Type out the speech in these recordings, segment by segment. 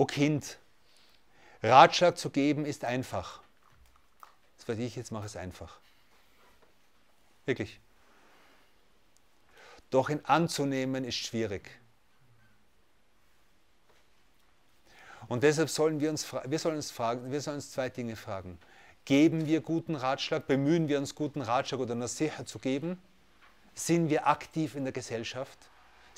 O Kind, Ratschlag zu geben ist einfach. Das, was ich jetzt mache, ist einfach. Wirklich. Doch ihn anzunehmen ist schwierig. Und deshalb sollen wir uns, wir sollen uns fragen, wir sollen uns zwei Dinge fragen. Geben wir guten Ratschlag, bemühen wir uns guten Ratschlag oder Nasiha zu geben? Sind wir aktiv in der Gesellschaft?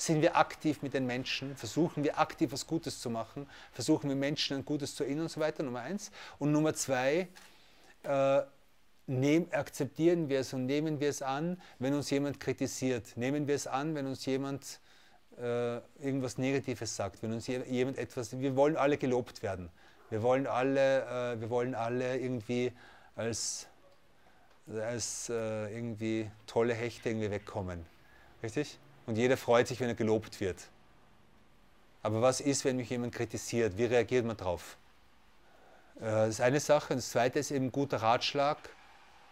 Sind wir aktiv mit den Menschen? Versuchen wir aktiv was Gutes zu machen? Versuchen wir Menschen ein Gutes zu erinnern und so weiter? Nummer eins. Und Nummer zwei, äh, nehm, akzeptieren wir es und nehmen wir es an, wenn uns jemand kritisiert. Nehmen wir es an, wenn uns jemand äh, irgendwas Negatives sagt, wenn uns jemand etwas. Wir wollen alle gelobt werden. Wir wollen alle, äh, wir wollen alle irgendwie als, als äh, irgendwie tolle Hechte irgendwie wegkommen. Richtig? Und jeder freut sich, wenn er gelobt wird. Aber was ist, wenn mich jemand kritisiert? Wie reagiert man darauf? Äh, das ist eine Sache. Und das zweite ist eben guter Ratschlag.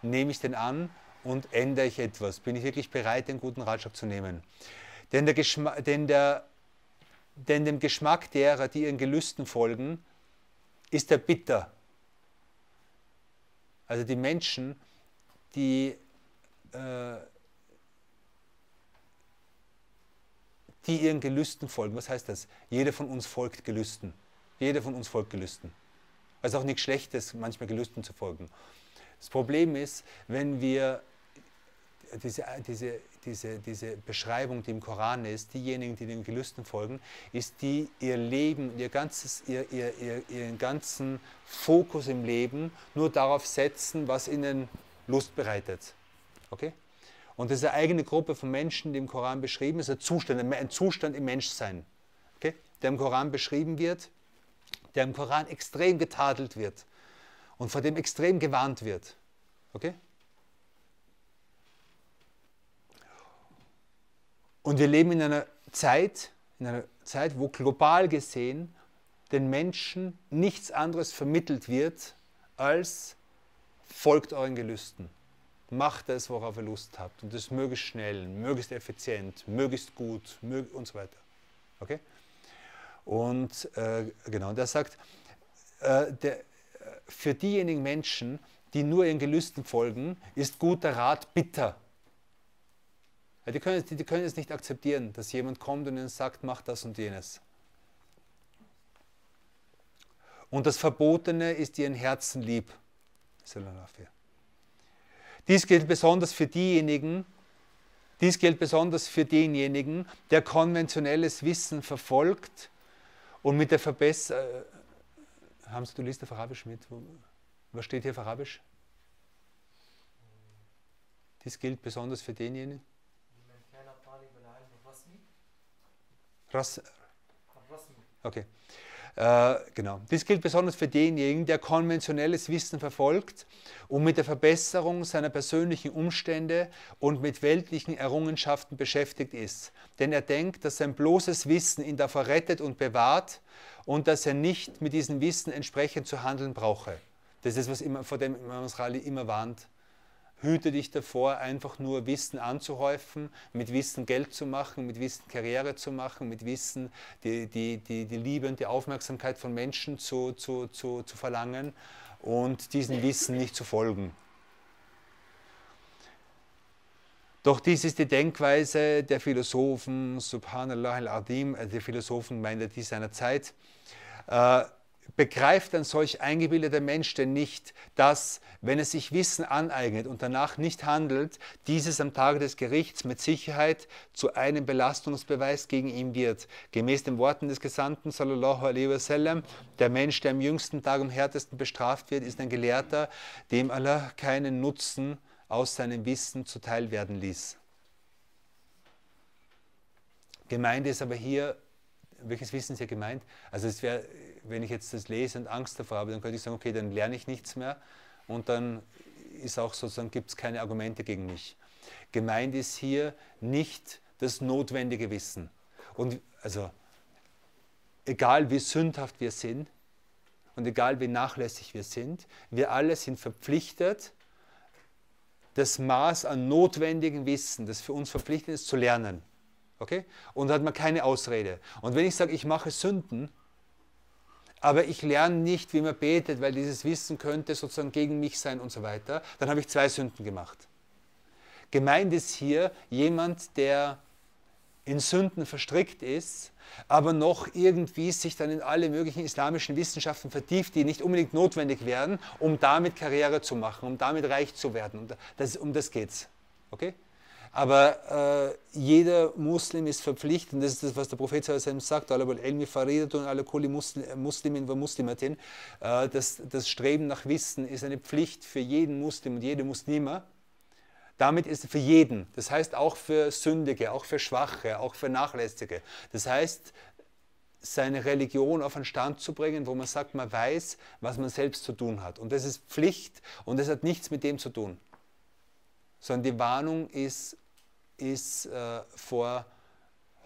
Nehme ich den an und ändere ich etwas? Bin ich wirklich bereit, den guten Ratschlag zu nehmen? Denn, der denn, der, denn dem Geschmack derer, die ihren Gelüsten folgen, ist er bitter. Also die Menschen, die, äh, die ihren Gelüsten folgen. Was heißt das? Jeder von uns folgt Gelüsten. Jeder von uns folgt Gelüsten. Also auch nichts Schlechtes, manchmal Gelüsten zu folgen. Das Problem ist, wenn wir diese, diese, diese, diese Beschreibung, die im Koran ist, diejenigen, die den Gelüsten folgen, ist die ihr Leben, ihr ganzes, ihr, ihr, ihr, ihren ganzen Fokus im Leben nur darauf setzen, was ihnen Lust bereitet. Okay? Und das ist eine eigene Gruppe von Menschen, die im Koran beschrieben ist, ein Zustand, ein Zustand im Menschsein, okay? der im Koran beschrieben wird, der im Koran extrem getadelt wird und vor dem extrem gewarnt wird. Okay? Und wir leben in einer Zeit, in einer Zeit, wo global gesehen den Menschen nichts anderes vermittelt wird als folgt euren Gelüsten. Macht es, worauf ihr Lust habt. Und das möglichst schnell, möglichst effizient, möglichst gut mög und so weiter. Okay? Und äh, genau, der sagt, äh, der, für diejenigen Menschen, die nur ihren Gelüsten folgen, ist guter Rat bitter. Ja, die, können, die, die können es nicht akzeptieren, dass jemand kommt und ihnen sagt, mach das und jenes. Und das Verbotene ist ihren Herzen lieb. Dies gilt besonders für diejenigen, dies gilt besonders für denjenigen, der konventionelles Wissen verfolgt und mit der Verbesserung. Äh, haben Sie, du liest auf Arabisch mit? Was steht hier auf Arabisch? Dies gilt besonders für denjenigen. Okay. Äh, genau. Dies gilt besonders für denjenigen, der konventionelles Wissen verfolgt und mit der Verbesserung seiner persönlichen Umstände und mit weltlichen Errungenschaften beschäftigt ist. Denn er denkt, dass sein bloßes Wissen ihn davor rettet und bewahrt und dass er nicht mit diesem Wissen entsprechend zu handeln brauche. Das ist, was immer, vor dem Imam Rali immer warnt. Hüte dich davor, einfach nur Wissen anzuhäufen, mit Wissen Geld zu machen, mit Wissen Karriere zu machen, mit Wissen die, die, die, die Liebe und die Aufmerksamkeit von Menschen zu, zu, zu, zu verlangen und diesem Wissen nicht zu folgen. Doch dies ist die Denkweise der Philosophen, Subhanallah al-Adim, äh, der Philosophen meinte die seiner Zeit. Äh, begreift ein solch eingebildeter Mensch denn nicht, dass, wenn er sich Wissen aneignet und danach nicht handelt, dieses am Tage des Gerichts mit Sicherheit zu einem Belastungsbeweis gegen ihn wird. Gemäß den Worten des Gesandten, sallallahu alaihi wasallam, der Mensch, der am jüngsten Tag am härtesten bestraft wird, ist ein Gelehrter, dem Allah keinen Nutzen aus seinem Wissen zuteil werden ließ. Gemeint ist aber hier, welches Wissen ist hier gemeint? Also es wäre wenn ich jetzt das lese und Angst davor habe, dann könnte ich sagen, okay, dann lerne ich nichts mehr und dann ist auch sozusagen, gibt es keine Argumente gegen mich. Gemeint ist hier nicht das notwendige Wissen. Und also, egal wie sündhaft wir sind und egal wie nachlässig wir sind, wir alle sind verpflichtet, das Maß an notwendigem Wissen, das für uns verpflichtend ist, zu lernen. Okay? Und da hat man keine Ausrede. Und wenn ich sage, ich mache Sünden, aber ich lerne nicht, wie man betet, weil dieses Wissen könnte sozusagen gegen mich sein und so weiter, dann habe ich zwei Sünden gemacht. Gemeint ist hier jemand, der in Sünden verstrickt ist, aber noch irgendwie sich dann in alle möglichen islamischen Wissenschaften vertieft, die nicht unbedingt notwendig wären, um damit Karriere zu machen, um damit reich zu werden. Das, um das geht es. Okay? Aber äh, jeder Muslim ist verpflichtet, und das ist das, was der Prophet sagt, muslimatin, äh, das, das Streben nach Wissen ist eine Pflicht für jeden Muslim und jede Muslima. Damit ist es für jeden, das heißt auch für Sündige, auch für Schwache, auch für Nachlässige. Das heißt, seine Religion auf einen Stand zu bringen, wo man sagt, man weiß, was man selbst zu tun hat. Und das ist Pflicht und das hat nichts mit dem zu tun. Sondern die Warnung ist ist äh, vor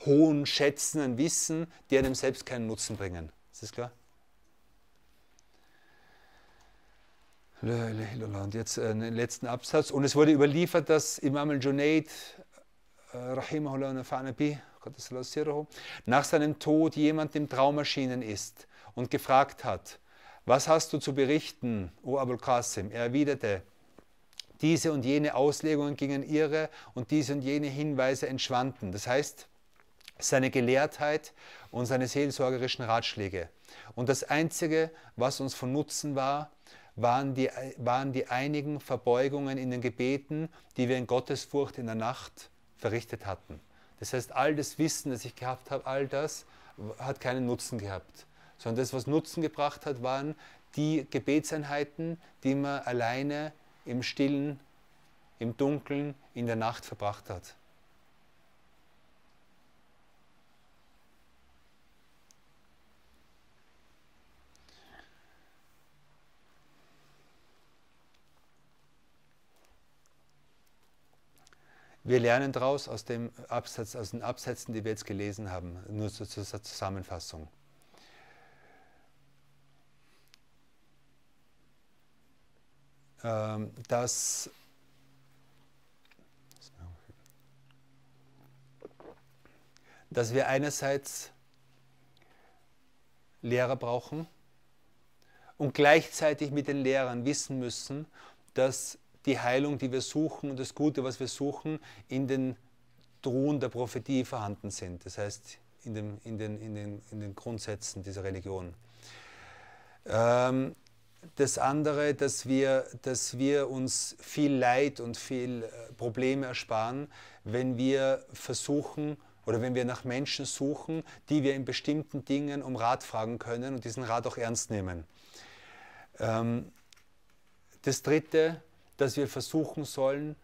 hohen Schätzen an Wissen, die einem selbst keinen Nutzen bringen. Ist das klar? Und jetzt äh, den letzten Absatz. Und es wurde überliefert, dass Imam al-Junaid, äh, nach seinem Tod jemand im Traum erschienen ist und gefragt hat, was hast du zu berichten, O Abul Qasim? Er erwiderte, diese und jene Auslegungen gingen irre und diese und jene Hinweise entschwanden. Das heißt, seine Gelehrtheit und seine seelsorgerischen Ratschläge. Und das Einzige, was uns von Nutzen war, waren die, waren die einigen Verbeugungen in den Gebeten, die wir in Gottesfurcht in der Nacht verrichtet hatten. Das heißt, all das Wissen, das ich gehabt habe, all das hat keinen Nutzen gehabt. Sondern das, was Nutzen gebracht hat, waren die Gebetseinheiten, die man alleine im Stillen, im Dunkeln, in der Nacht verbracht hat. Wir lernen daraus aus, dem Absatz, aus den Absätzen, die wir jetzt gelesen haben, nur zur Zusammenfassung. Dass dass wir einerseits Lehrer brauchen und gleichzeitig mit den Lehrern wissen müssen, dass die Heilung, die wir suchen und das Gute, was wir suchen, in den Truhen der Prophetie vorhanden sind. Das heißt, in, dem, in, den, in, den, in den Grundsätzen dieser Religion. Ähm, das andere, dass wir, dass wir uns viel Leid und viel äh, Probleme ersparen, wenn wir versuchen oder wenn wir nach Menschen suchen, die wir in bestimmten Dingen um Rat fragen können und diesen Rat auch ernst nehmen. Ähm, das Dritte, dass wir versuchen sollen,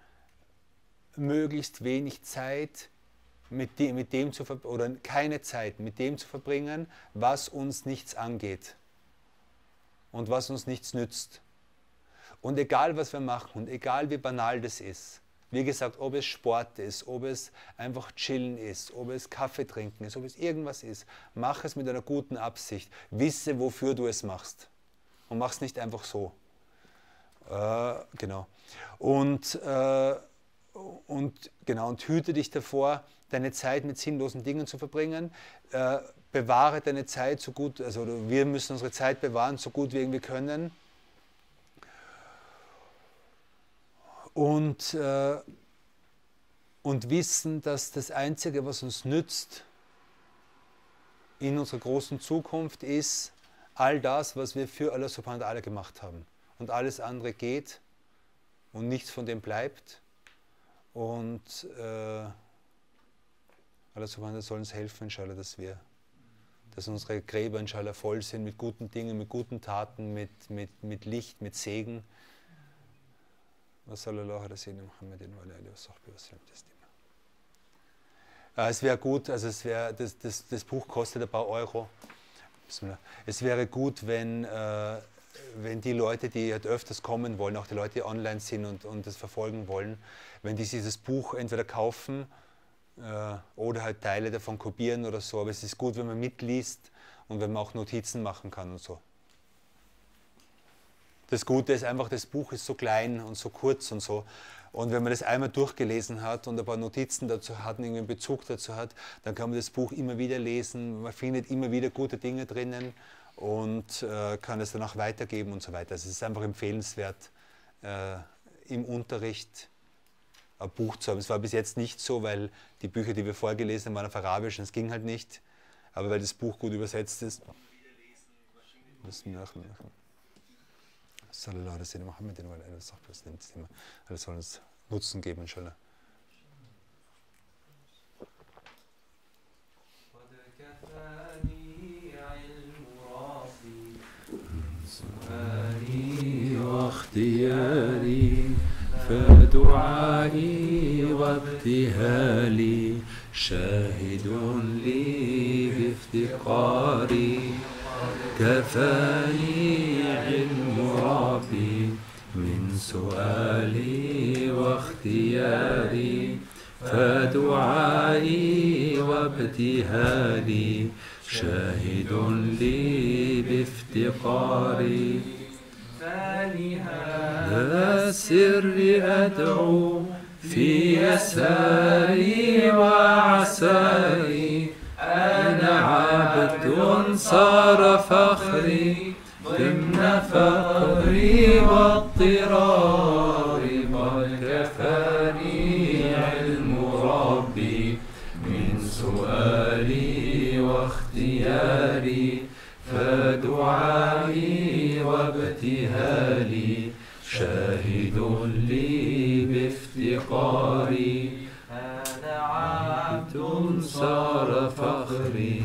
möglichst wenig Zeit mit dem, mit dem zu oder keine Zeit mit dem zu verbringen, was uns nichts angeht und was uns nichts nützt. Und egal, was wir machen und egal, wie banal das ist, wie gesagt, ob es Sport ist, ob es einfach chillen ist, ob es Kaffee trinken ist, ob es irgendwas ist, mach es mit einer guten Absicht. Wisse, wofür du es machst. Und mach es nicht einfach so. Äh, genau. Und, äh, und, genau, und hüte dich davor, deine Zeit mit sinnlosen Dingen zu verbringen. Äh, bewahre deine Zeit so gut, also wir müssen unsere Zeit bewahren, so gut wie irgendwie können. Und, äh, und wissen, dass das Einzige, was uns nützt in unserer großen Zukunft, ist all das, was wir für Allah subhanahu wa ta'ala gemacht haben. Und alles andere geht und nichts von dem bleibt. Und äh, Allah subhanahu wa ta'ala soll uns helfen, inshallah, dass wir dass unsere Gräber inshallah voll sind mit guten Dingen, mit guten Taten, mit, mit, mit Licht, mit Segen. Es wäre gut, also es wär, das, das, das Buch kostet ein paar Euro. Es wäre gut, wenn, äh, wenn die Leute, die halt öfters kommen wollen, auch die Leute, die online sind und, und das verfolgen wollen, wenn die dieses Buch entweder kaufen äh, oder halt Teile davon kopieren oder so. Aber es ist gut, wenn man mitliest und wenn man auch Notizen machen kann und so. Das Gute ist einfach, das Buch ist so klein und so kurz und so. Und wenn man das einmal durchgelesen hat und ein paar Notizen dazu hat, irgendwie einen Bezug dazu hat, dann kann man das Buch immer wieder lesen. Man findet immer wieder gute Dinge drinnen und äh, kann es danach weitergeben und so weiter. Also es ist einfach empfehlenswert, äh, im Unterricht ein Buch zu haben. Es war bis jetzt nicht so, weil die Bücher, die wir vorgelesen haben, waren auf Arabisch und es ging halt nicht. Aber weil das Buch gut übersetzt ist, müssen wir nachmachen. Sallallahu alaihi wa sallam, wa sallam. Alles soll uns Nutzen geben, inshallah. واختياري فدعائي وابتهالي شاهد لي بافتقاري. كفاني علم ربي من سؤالي واختياري. فدعائي وابتهالي شاهد لي بافتقاري. السر أدعو في يساري وعساري. أنا عبد صار فخري ضمن فقري واضطراري. قد كفاني علم ربي من سؤالي واختياري. فدعائي وابتهالي شاهد لي بافتقاري. أنا عبد صار فخري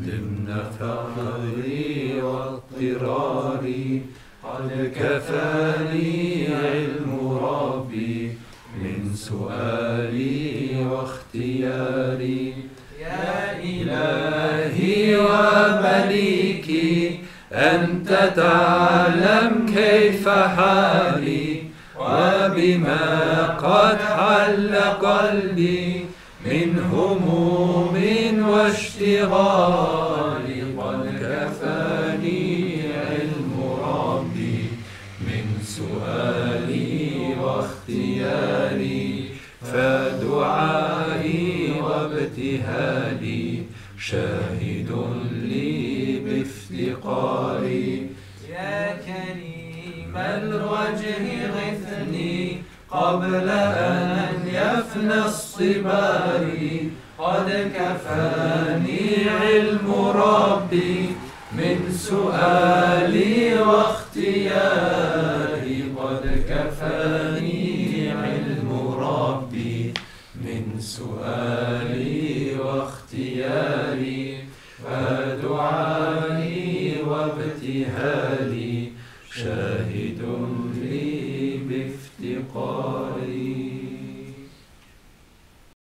ضمن فخري واضطراري. قد كفاني علم ربي من سؤالي سؤالي واختياري.